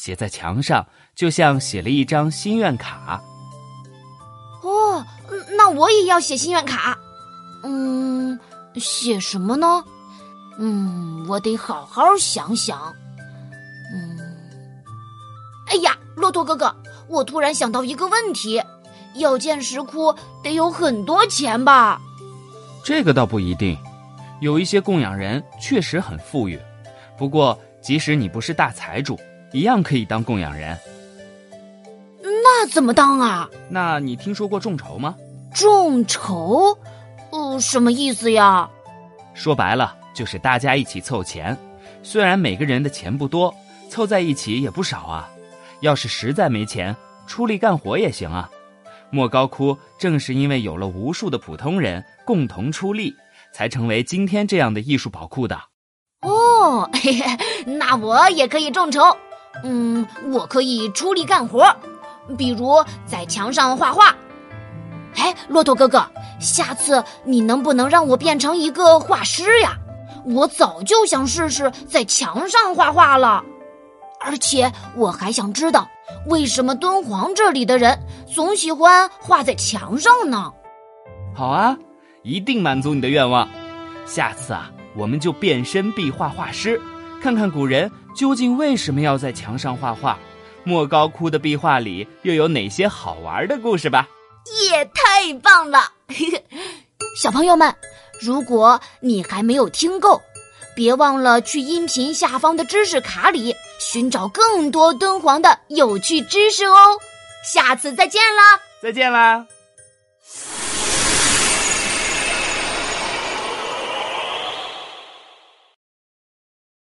写在墙上，就像写了一张心愿卡。哦，那我也要写心愿卡。嗯，写什么呢？嗯，我得好好想想。嗯，哎呀，骆驼哥哥，我突然想到一个问题：要建石窟得有很多钱吧？这个倒不一定，有一些供养人确实很富裕。不过，即使你不是大财主，一样可以当供养人。那怎么当啊？那你听说过众筹吗？众筹？呃，什么意思呀？说白了，就是大家一起凑钱。虽然每个人的钱不多，凑在一起也不少啊。要是实在没钱，出力干活也行啊。莫高窟正是因为有了无数的普通人共同出力，才成为今天这样的艺术宝库的。哦，嘿嘿，那我也可以众筹。嗯，我可以出力干活，比如在墙上画画。哎，骆驼哥哥，下次你能不能让我变成一个画师呀？我早就想试试在墙上画画了，而且我还想知道。为什么敦煌这里的人总喜欢画在墙上呢？好啊，一定满足你的愿望。下次啊，我们就变身壁画画师，看看古人究竟为什么要在墙上画画。莫高窟的壁画里又有哪些好玩的故事吧？也太棒了！小朋友们，如果你还没有听够。别忘了去音频下方的知识卡里寻找更多敦煌的有趣知识哦！下次再见啦！再见啦！